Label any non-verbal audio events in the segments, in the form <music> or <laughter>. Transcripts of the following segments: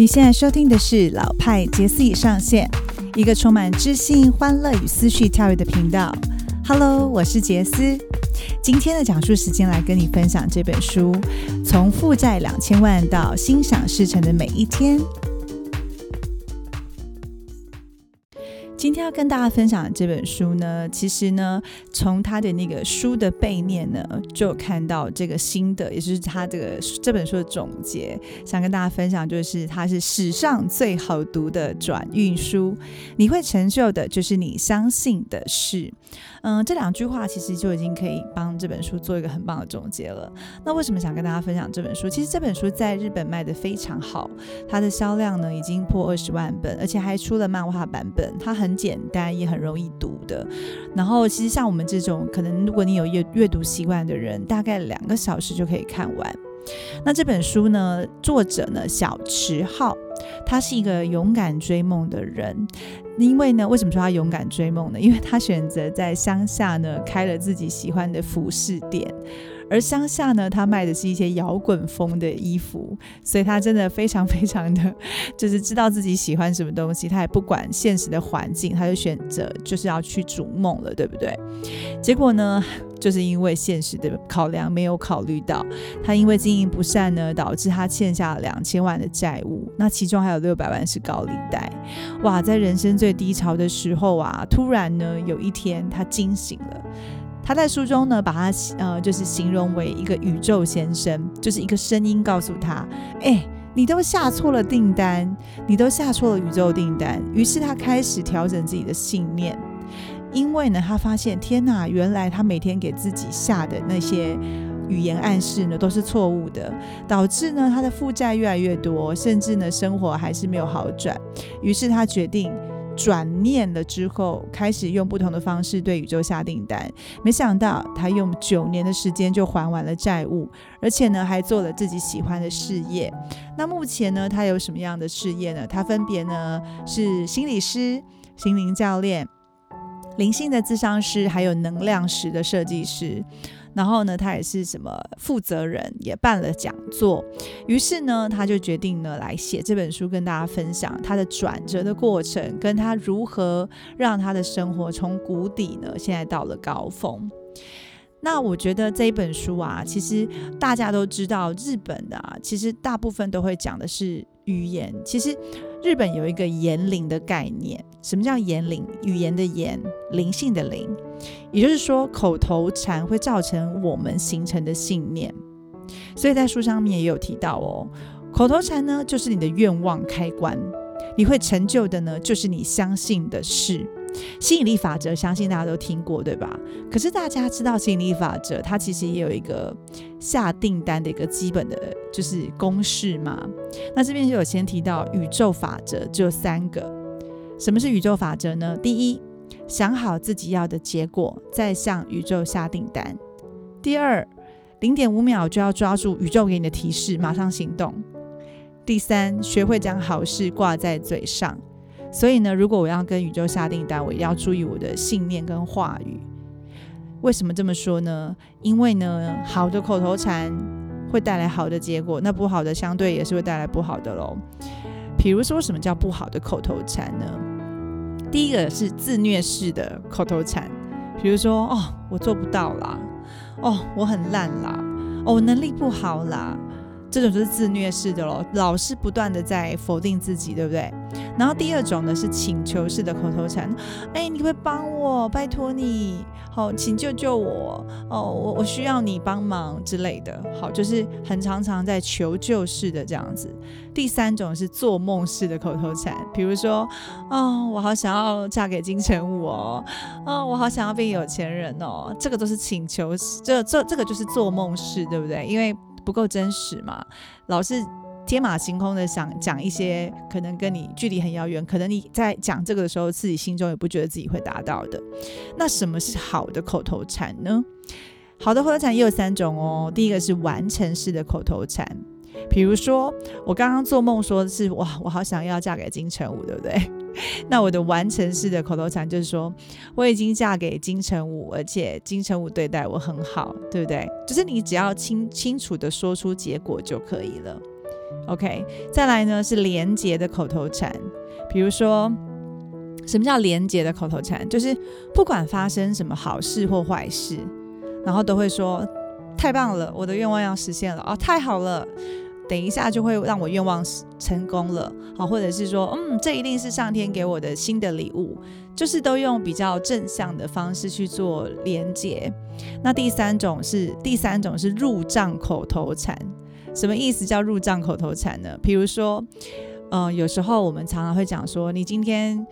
你现在收听的是老派杰斯已上线，一个充满知性、欢乐与思绪跳跃的频道。Hello，我是杰斯。今天的讲述时间来跟你分享这本书，从负债两千万到心想事成的每一天。今天要跟大家分享的这本书呢，其实呢，从它的那个书的背面呢，就看到这个新的，也就是它这个这本书的总结，想跟大家分享，就是它是史上最好读的转运书。你会成就的，就是你相信的事。嗯，这两句话其实就已经可以帮这本书做一个很棒的总结了。那为什么想跟大家分享这本书？其实这本书在日本卖的非常好，它的销量呢已经破二十万本，而且还出了漫画版本。它很很简单，也很容易读的。然后，其实像我们这种可能，如果你有阅阅读习惯的人，大概两个小时就可以看完。那这本书呢，作者呢小池浩，他是一个勇敢追梦的人。因为呢，为什么说他勇敢追梦呢？因为他选择在乡下呢开了自己喜欢的服饰店。而乡下呢，他卖的是一些摇滚风的衣服，所以他真的非常非常的，就是知道自己喜欢什么东西，他也不管现实的环境，他就选择就是要去逐梦了，对不对？结果呢，就是因为现实的考量没有考虑到，他因为经营不善呢，导致他欠下两千万的债务，那其中还有六百万是高利贷。哇，在人生最低潮的时候啊，突然呢，有一天他惊醒了。他在书中呢，把他呃，就是形容为一个宇宙先生，就是一个声音告诉他：“哎，你都下错了订单，你都下错了宇宙订单。”于是他开始调整自己的信念，因为呢，他发现天哪，原来他每天给自己下的那些语言暗示呢，都是错误的，导致呢他的负债越来越多，甚至呢生活还是没有好转。于是他决定。转念了之后，开始用不同的方式对宇宙下订单。没想到他用九年的时间就还完了债务，而且呢还做了自己喜欢的事业。那目前呢他有什么样的事业呢？他分别呢是心理师、心灵教练、灵性的智商师，还有能量石的设计师。然后呢，他也是什么负责人，也办了讲座。于是呢，他就决定呢来写这本书，跟大家分享他的转折的过程，跟他如何让他的生活从谷底呢，现在到了高峰。那我觉得这一本书啊，其实大家都知道，日本的啊，其实大部分都会讲的是语言。其实日本有一个言灵的概念，什么叫言灵？语言的言，灵性的灵。也就是说，口头禅会造成我们形成的信念，所以在书上面也有提到哦，口头禅呢就是你的愿望开关，你会成就的呢就是你相信的事。吸引力法则，相信大家都听过，对吧？可是大家知道吸引力法则，它其实也有一个下订单的一个基本的就是公式吗？那这边就有先提到宇宙法则，只有三个。什么是宇宙法则呢？第一。想好自己要的结果，再向宇宙下订单。第二，零点五秒就要抓住宇宙给你的提示，马上行动。第三，学会将好事挂在嘴上。所以呢，如果我要跟宇宙下订单，我一定要注意我的信念跟话语。为什么这么说呢？因为呢，好的口头禅会带来好的结果，那不好的相对也是会带来不好的喽。比如说，什么叫不好的口头禅呢？第一个是自虐式的口头禅，比如说哦，我做不到啦，哦，我很烂啦，哦，我能力不好啦，这种就是自虐式的咯，老是不断的在否定自己，对不对？然后第二种呢是请求式的口头禅，哎，你可不可以帮我？拜托你，好，请救救我哦，我我需要你帮忙之类的，好，就是很常常在求救式的这样子。第三种是做梦式的口头禅，比如说，哦，我好想要嫁给金城武哦，哦，我好想要变有钱人哦，这个都是请求，这这这个就是做梦式，对不对？因为不够真实嘛，老是。天马行空的想讲一些可能跟你距离很遥远，可能你在讲这个的时候，自己心中也不觉得自己会达到的。那什么是好的口头禅呢？好的口头禅也有三种哦。第一个是完成式的口头禅，比如说我刚刚做梦说的是哇，我好想要嫁给金城武，对不对？<laughs> 那我的完成式的口头禅就是说我已经嫁给金城武，而且金城武对待我很好，对不对？就是你只要清清楚的说出结果就可以了。OK，再来呢是连结的口头禅，比如说，什么叫连结的口头禅？就是不管发生什么好事或坏事，然后都会说太棒了，我的愿望要实现了哦，太好了，等一下就会让我愿望成功了，好，或者是说，嗯，这一定是上天给我的新的礼物，就是都用比较正向的方式去做连结。那第三种是第三种是入账口头禅。什么意思叫入账口头禅呢？比如说，嗯，有时候我们常常会讲说，你今天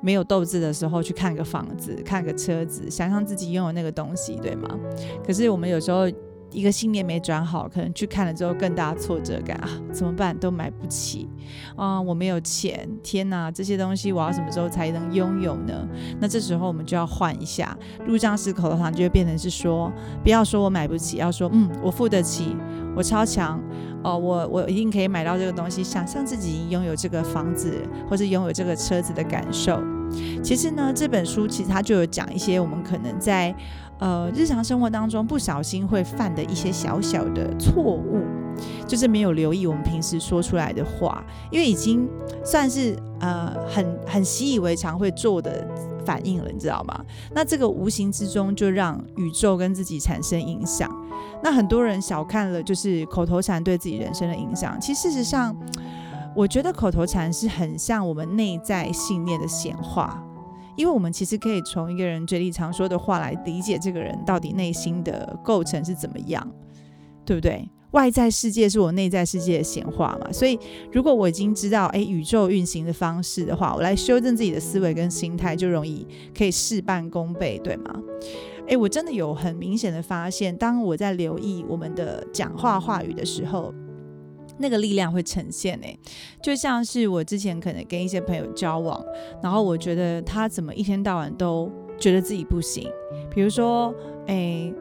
没有斗志的时候，去看个房子，看个车子，想象自己拥有那个东西，对吗？可是我们有时候。一个信念没转好，可能去看了之后更大挫折感 <laughs> 啊，怎么办？都买不起啊，我没有钱，天哪，这些东西我要什么时候才能拥有呢？那这时候我们就要换一下，入账式口头禅就会变成是说，不要说我买不起，要说嗯，我付得起，我超强哦，我我一定可以买到这个东西，想象自己拥有这个房子或者拥有这个车子的感受。其实呢，这本书其实它就有讲一些我们可能在。呃，日常生活当中不小心会犯的一些小小的错误，就是没有留意我们平时说出来的话，因为已经算是呃很很习以为常会做的反应了，你知道吗？那这个无形之中就让宇宙跟自己产生影响。那很多人小看了就是口头禅对自己人生的影响，其实事实上，我觉得口头禅是很像我们内在信念的显化。因为我们其实可以从一个人嘴里常说的话来理解这个人到底内心的构成是怎么样，对不对？外在世界是我内在世界的显化嘛，所以如果我已经知道诶宇宙运行的方式的话，我来修正自己的思维跟心态，就容易可以事半功倍，对吗？诶，我真的有很明显的发现，当我在留意我们的讲话话语的时候。那个力量会呈现诶，就像是我之前可能跟一些朋友交往，然后我觉得他怎么一天到晚都觉得自己不行，比如说诶，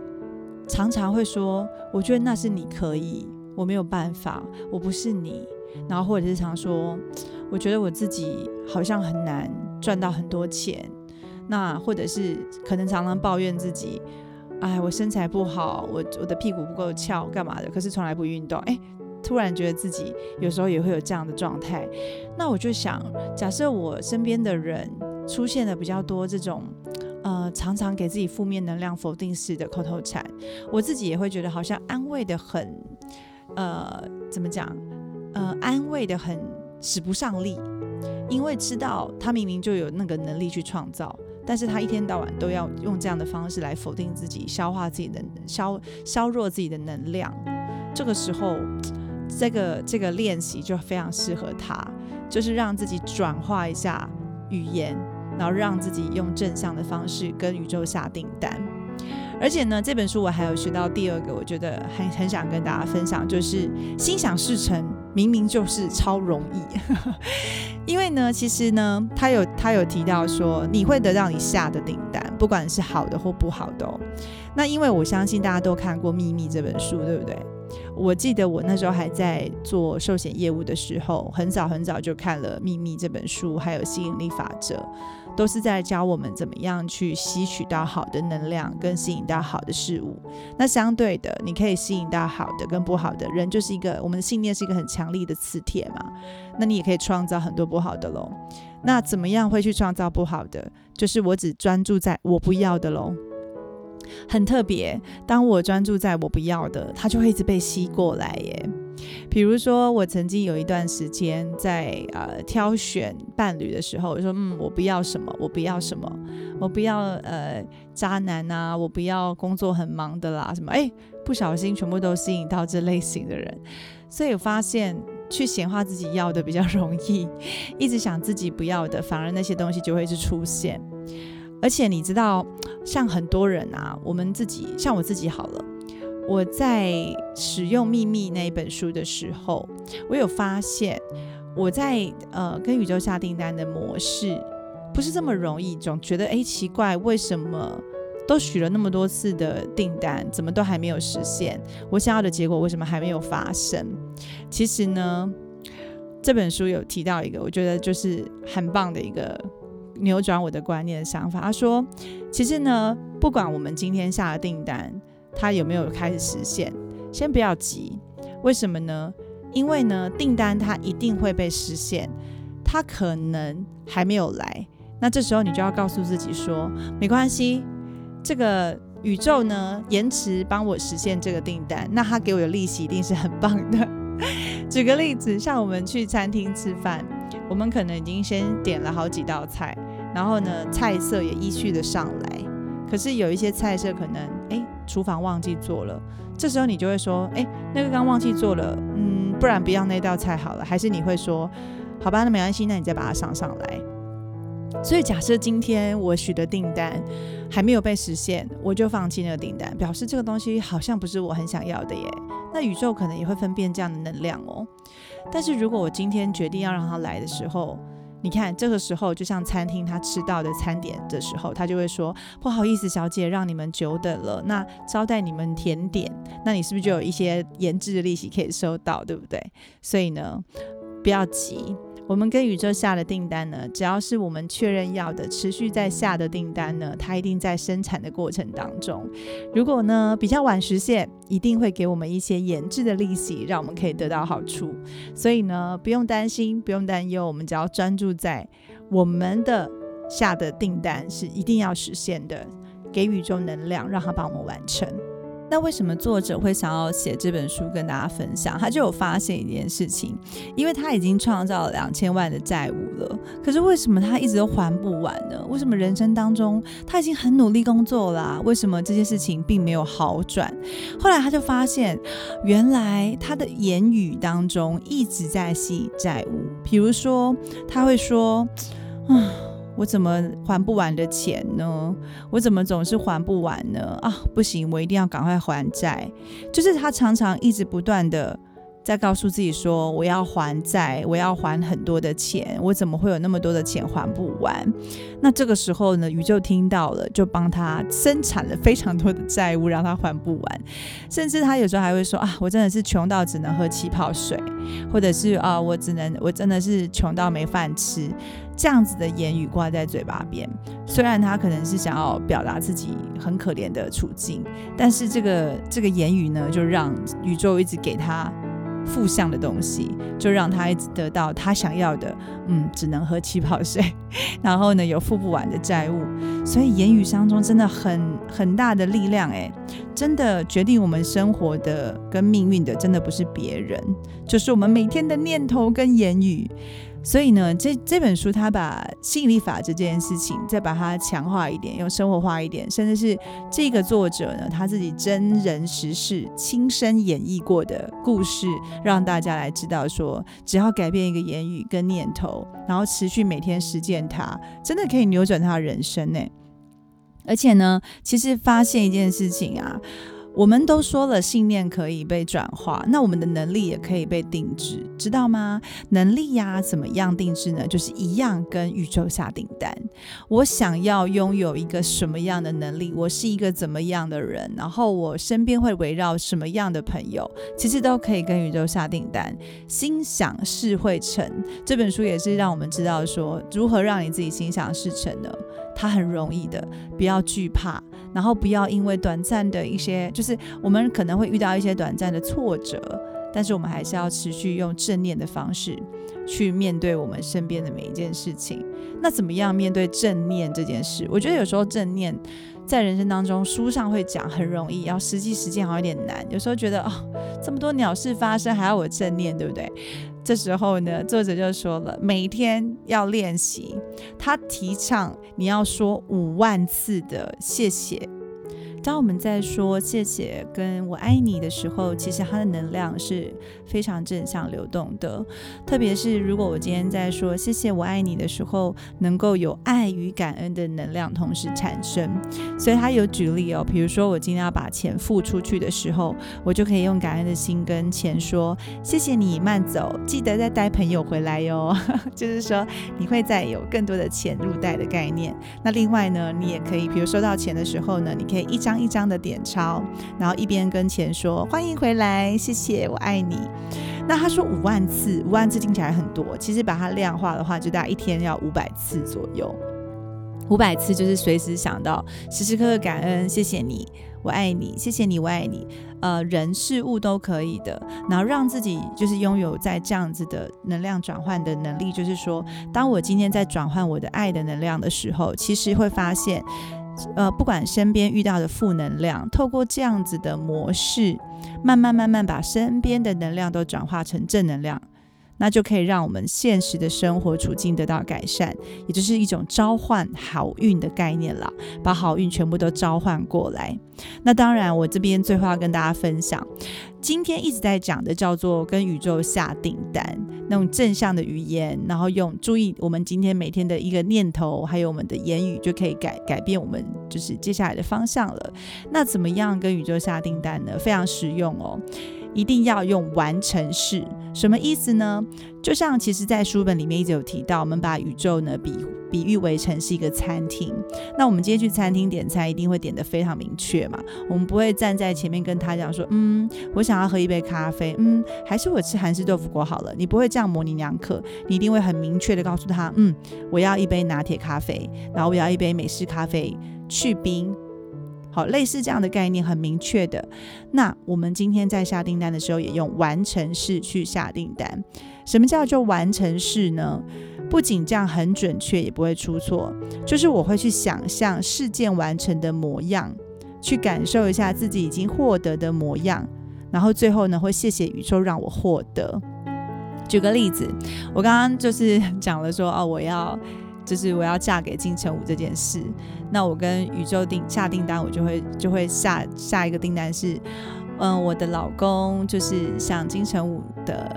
常常会说，我觉得那是你可以，我没有办法，我不是你，然后或者是常说，我觉得我自己好像很难赚到很多钱，那或者是可能常常抱怨自己，哎，我身材不好，我我的屁股不够翘，干嘛的？可是从来不运动，哎。突然觉得自己有时候也会有这样的状态，那我就想，假设我身边的人出现了比较多这种，呃，常常给自己负面能量、否定式的口头禅，我自己也会觉得好像安慰的很，呃，怎么讲？呃，安慰的很使不上力，因为知道他明明就有那个能力去创造，但是他一天到晚都要用这样的方式来否定自己、消化自己的、消削弱自己的能量，这个时候。这个这个练习就非常适合他，就是让自己转化一下语言，然后让自己用正向的方式跟宇宙下订单。而且呢，这本书我还有学到第二个，我觉得很很想跟大家分享，就是心想事成，明明就是超容易。<laughs> 因为呢，其实呢，他有他有提到说，你会得到你下的订单，不管是好的或不好的。那因为我相信大家都看过《秘密》这本书，对不对？我记得我那时候还在做寿险业务的时候，很早很早就看了《秘密》这本书，还有吸引力法则，都是在教我们怎么样去吸取到好的能量，跟吸引到好的事物。那相对的，你可以吸引到好的跟不好的人，就是一个我们的信念是一个很强力的磁铁嘛。那你也可以创造很多不好的喽。那怎么样会去创造不好的？就是我只专注在我不要的喽。很特别，当我专注在我不要的，它就会一直被吸过来耶。比如说，我曾经有一段时间在呃挑选伴侣的时候，我说嗯，我不要什么，我不要什么，我不要呃渣男啊，我不要工作很忙的啦，什么哎，不小心全部都吸引到这类型的人，所以我发现去显化自己要的比较容易，一直想自己不要的，反而那些东西就会是出现。而且你知道，像很多人啊，我们自己，像我自己好了，我在使用《秘密》那一本书的时候，我有发现，我在呃跟宇宙下订单的模式不是这么容易，总觉得哎奇怪，为什么都许了那么多次的订单，怎么都还没有实现？我想要的结果为什么还没有发生？其实呢，这本书有提到一个，我觉得就是很棒的一个。扭转我的观念的想法，他说：“其实呢，不管我们今天下的订单，它有没有开始实现，先不要急。为什么呢？因为呢，订单它一定会被实现，它可能还没有来。那这时候你就要告诉自己说，没关系，这个宇宙呢延迟帮我实现这个订单，那他给我的利息一定是很棒的。<laughs> 举个例子，像我们去餐厅吃饭，我们可能已经先点了好几道菜，然后呢菜色也依序的上来，可是有一些菜色可能哎厨房忘记做了，这时候你就会说，哎那个刚忘记做了，嗯，不然不要那道菜好了，还是你会说，好吧，那没关系，那你再把它上上来。所以，假设今天我许的订单还没有被实现，我就放弃那个订单，表示这个东西好像不是我很想要的耶。那宇宙可能也会分辨这样的能量哦。但是如果我今天决定要让他来的时候，你看这个时候就像餐厅他吃到的餐点的时候，他就会说不好意思，小姐让你们久等了。那招待你们甜点，那你是不是就有一些研制的利息可以收到，对不对？所以呢，不要急。我们跟宇宙下的订单呢，只要是我们确认要的，持续在下的订单呢，它一定在生产的过程当中。如果呢比较晚实现，一定会给我们一些研制的利息，让我们可以得到好处。所以呢，不用担心，不用担忧，我们只要专注在我们的下的订单是一定要实现的，给宇宙能量，让它帮我们完成。那为什么作者会想要写这本书跟大家分享？他就有发现一件事情，因为他已经创造了两千万的债务了，可是为什么他一直都还不完呢？为什么人生当中他已经很努力工作啦，为什么这些事情并没有好转？后来他就发现，原来他的言语当中一直在吸引债务，比如说他会说，啊。我怎么还不完的钱呢？我怎么总是还不完呢？啊，不行，我一定要赶快还债。就是他常常一直不断的。在告诉自己说：“我要还债，我要还很多的钱，我怎么会有那么多的钱还不完？”那这个时候呢，宇宙听到了，就帮他生产了非常多的债务，让他还不完。甚至他有时候还会说：“啊，我真的是穷到只能喝气泡水，或者是啊，我只能，我真的是穷到没饭吃。”这样子的言语挂在嘴巴边，虽然他可能是想要表达自己很可怜的处境，但是这个这个言语呢，就让宇宙一直给他。负向的东西，就让他一直得到他想要的，嗯，只能喝气泡水，<laughs> 然后呢，有付不完的债务，所以言语当中真的很很大的力量，诶，真的决定我们生活的跟命运的，真的不是别人，就是我们每天的念头跟言语。所以呢，这这本书它把吸引力法则这件事情再把它强化一点，用生活化一点，甚至是这个作者呢他自己真人实事亲身演绎过的故事，让大家来知道说，只要改变一个言语跟念头，然后持续每天实践它，真的可以扭转他的人生呢。而且呢，其实发现一件事情啊。我们都说了，信念可以被转化，那我们的能力也可以被定制，知道吗？能力呀，怎么样定制呢？就是一样跟宇宙下订单。我想要拥有一个什么样的能力？我是一个怎么样的人？然后我身边会围绕什么样的朋友？其实都可以跟宇宙下订单。心想事会成，这本书也是让我们知道说，如何让你自己心想事成呢？它很容易的，不要惧怕，然后不要因为短暂的一些，就是我们可能会遇到一些短暂的挫折，但是我们还是要持续用正念的方式去面对我们身边的每一件事情。那怎么样面对正念这件事？我觉得有时候正念在人生当中，书上会讲很容易，要实际实践好像有点难。有时候觉得哦，这么多鸟事发生，还要我正念，对不对？这时候呢，作者就说了，每天要练习。他提倡你要说五万次的谢谢。当我们在说谢谢跟我爱你的时候，其实它的能量是非常正向流动的。特别是如果我今天在说谢谢我爱你的时候，能够有爱与感恩的能量同时产生。所以他有举例哦，比如说我今天要把钱付出去的时候，我就可以用感恩的心跟钱说谢谢你慢走，记得再带朋友回来哟。<laughs> 就是说你会再有更多的钱入袋的概念。那另外呢，你也可以，比如收到钱的时候呢，你可以一张。一张一张的点钞，然后一边跟钱说欢迎回来，谢谢，我爱你。那他说五万次，五万次听起来很多，其实把它量化的话，就大概一天要五百次左右。五百次就是随时想到，时时刻刻感恩，谢谢你，我爱你，谢谢你，我爱你。呃，人事物都可以的，然后让自己就是拥有在这样子的能量转换的能力，就是说，当我今天在转换我的爱的能量的时候，其实会发现，呃，不管身边遇到的负能量，透过这样子的模式，慢慢慢慢把身边的能量都转化成正能量。那就可以让我们现实的生活处境得到改善，也就是一种召唤好运的概念啦，把好运全部都召唤过来。那当然，我这边最后要跟大家分享，今天一直在讲的叫做跟宇宙下订单，那种正向的语言，然后用注意我们今天每天的一个念头，还有我们的言语，就可以改改变我们就是接下来的方向了。那怎么样跟宇宙下订单呢？非常实用哦。一定要用完成式，什么意思呢？就像其实，在书本里面一直有提到，我们把宇宙呢比比喻为成是一个餐厅。那我们今天去餐厅点餐，一定会点的非常明确嘛。我们不会站在前面跟他讲说，嗯，我想要喝一杯咖啡，嗯，还是我吃韩式豆腐锅好了。你不会这样模棱两可，你一定会很明确的告诉他，嗯，我要一杯拿铁咖啡，然后我要一杯美式咖啡，去冰。好，类似这样的概念很明确的。那我们今天在下订单的时候，也用完成式去下订单。什么叫做完成式呢？不仅这样很准确，也不会出错。就是我会去想象事件完成的模样，去感受一下自己已经获得的模样，然后最后呢，会谢谢宇宙让我获得。举个例子，我刚刚就是讲了说，哦，我要。就是我要嫁给金城武这件事，那我跟宇宙订下订单，我就会就会下下一个订单是，嗯，我的老公就是像金城武的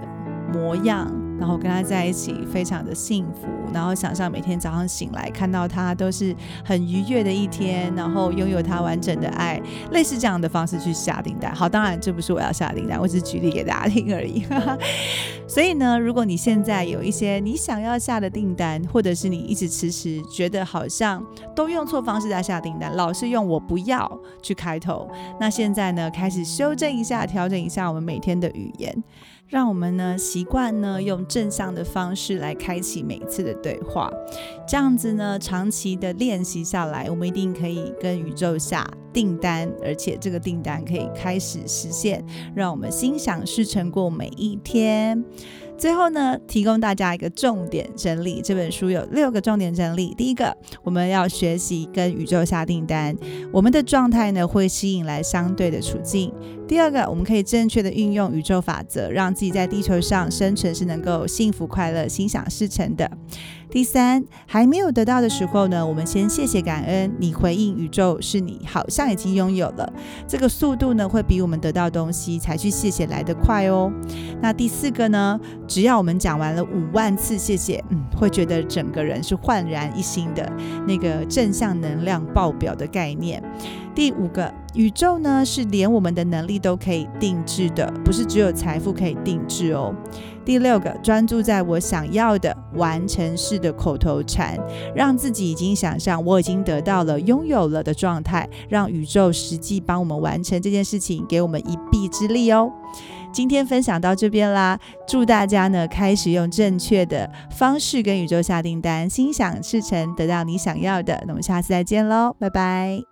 模样。然后跟他在一起，非常的幸福。然后想象每天早上醒来看到他都是很愉悦的一天，然后拥有他完整的爱，类似这样的方式去下订单。好，当然这不是我要下订单，我只是举例给大家听而已。<laughs> 所以呢，如果你现在有一些你想要下的订单，或者是你一直迟迟觉得好像都用错方式在下订单，老是用我不要去开头，那现在呢，开始修正一下，调整一下我们每天的语言。让我们呢习惯呢用正向的方式来开启每一次的对话，这样子呢长期的练习下来，我们一定可以跟宇宙下订单，而且这个订单可以开始实现，让我们心想事成过每一天。最后呢，提供大家一个重点整理。这本书有六个重点整理。第一个，我们要学习跟宇宙下订单，我们的状态呢会吸引来相对的处境。第二个，我们可以正确的运用宇宙法则，让自己在地球上生存是能够幸福快乐、心想事成的。第三，还没有得到的时候呢，我们先谢谢感恩。你回应宇宙，是你好像已经拥有了。这个速度呢，会比我们得到东西才去谢谢来得快哦。那第四个呢，只要我们讲完了五万次谢谢，嗯，会觉得整个人是焕然一新的，那个正向能量爆表的概念。第五个，宇宙呢是连我们的能力都可以定制的，不是只有财富可以定制哦。第六个，专注在我想要的完成式的口头禅，让自己已经想象我已经得到了、拥有了的状态，让宇宙实际帮我们完成这件事情，给我们一臂之力哦。今天分享到这边啦，祝大家呢开始用正确的方式跟宇宙下订单，心想事成，得到你想要的。那我们下次再见喽，拜拜。